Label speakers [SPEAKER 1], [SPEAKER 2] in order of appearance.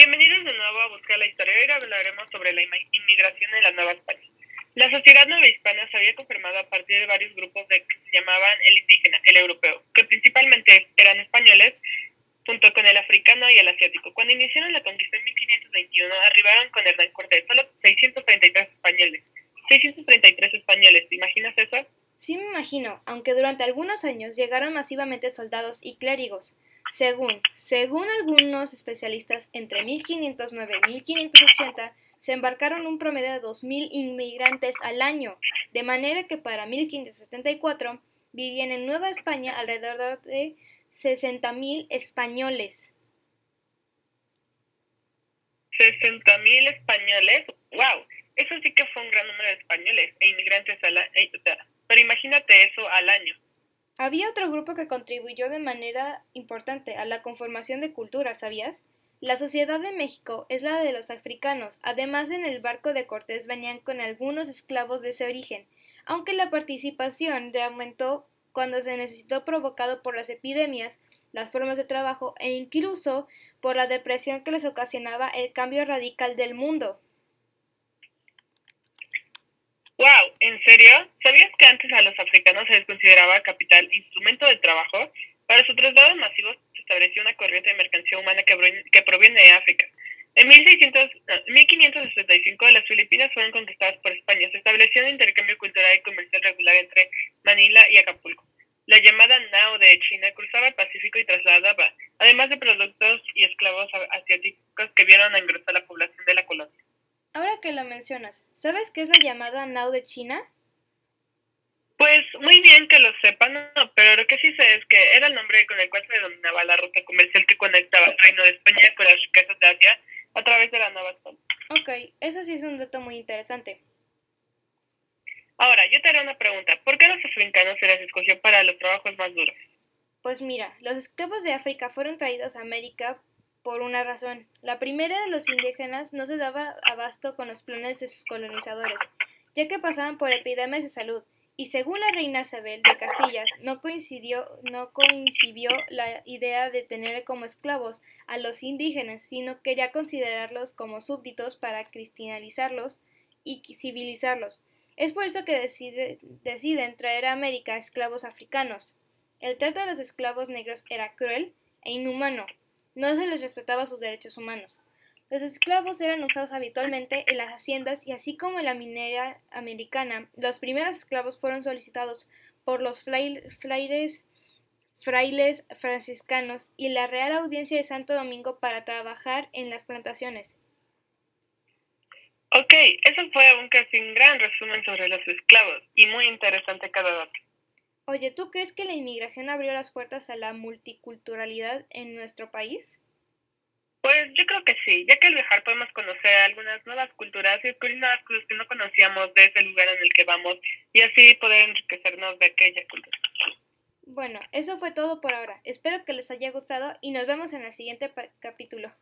[SPEAKER 1] Bienvenidos de nuevo a Buscar la Historia. Hoy hablaremos sobre la inmigración en la Nueva España. La sociedad nueva hispana se había confirmado a partir de varios grupos de que se llamaban el indígena, el europeo, que principalmente eran españoles, junto con el africano y el asiático. Cuando iniciaron la conquista en 1521, arribaron con Hernán Cortés solo 633 españoles. 633 españoles, ¿te imaginas eso?
[SPEAKER 2] Sí me imagino, aunque durante algunos años llegaron masivamente soldados y clérigos. Según, según algunos especialistas, entre 1509 y 1580 se embarcaron un promedio de 2.000 inmigrantes al año, de manera que para 1574 vivían en Nueva España alrededor de 60.000 españoles.
[SPEAKER 1] ¿60.000 españoles? ¡Wow! Eso sí que fue un gran número de españoles e inmigrantes al año. Eh, pero imagínate eso al año.
[SPEAKER 2] Había otro grupo que contribuyó de manera importante a la conformación de culturas, ¿sabías? La sociedad de México es la de los africanos. Además, en el barco de Cortés venían con algunos esclavos de ese origen, aunque la participación de aumentó cuando se necesitó provocado por las epidemias, las formas de trabajo e incluso por la depresión que les ocasionaba el cambio radical del mundo.
[SPEAKER 1] ¡Wow! ¿En serio? ¿Sabías que antes a los africanos se les consideraba capital instrumento de trabajo? Para su traslado masivo se estableció una corriente de mercancía humana que, proviene de África. En 1600, 1565 las Filipinas fueron conquistadas por España. Se estableció un intercambio cultural y comercial regular entre Manila y Acapulco. La llamada Nao de China cruzaba el Pacífico y trasladaba, además de productos y esclavos asiáticos que vieron a engrosar la población de la colonia.
[SPEAKER 2] Ahora que lo mencionas, ¿sabes qué es la llamada Nao de China?
[SPEAKER 1] Pues muy bien que lo sepan, no, pero lo que sí sé es que era el nombre con el cual se denominaba la ruta comercial que conectaba el Reino de España con las riquezas de Asia a través de la Nueva España.
[SPEAKER 2] Ok, eso sí es un dato muy interesante.
[SPEAKER 1] Ahora, yo te haré una pregunta. ¿Por qué los africanos se les escogió para los trabajos más duros?
[SPEAKER 2] Pues mira, los esclavos de África fueron traídos a América por una razón. La primera de los indígenas no se daba abasto con los planes de sus colonizadores, ya que pasaban por epidemias de salud, y según la reina Isabel de Castillas, no coincidió, no coincidió la idea de tener como esclavos a los indígenas, sino quería considerarlos como súbditos para cristianizarlos y civilizarlos. Es por eso que decide, deciden traer a América esclavos africanos. El trato de los esclavos negros era cruel e inhumano, no se les respetaba sus derechos humanos. Los esclavos eran usados habitualmente en las haciendas y así como en la minera americana, los primeros esclavos fueron solicitados por los frailes, franciscanos y la Real Audiencia de Santo Domingo para trabajar en las plantaciones.
[SPEAKER 1] Ok, eso fue un casi gran resumen sobre los esclavos y muy interesante cada dato.
[SPEAKER 2] Oye, ¿tú crees que la inmigración abrió las puertas a la multiculturalidad en nuestro país?
[SPEAKER 1] Pues yo creo que sí, ya que al viajar podemos conocer algunas nuevas culturas y descubrir nuevas cosas que no conocíamos de ese lugar en el que vamos y así poder enriquecernos de aquella cultura.
[SPEAKER 2] Bueno, eso fue todo por ahora. Espero que les haya gustado y nos vemos en el siguiente capítulo.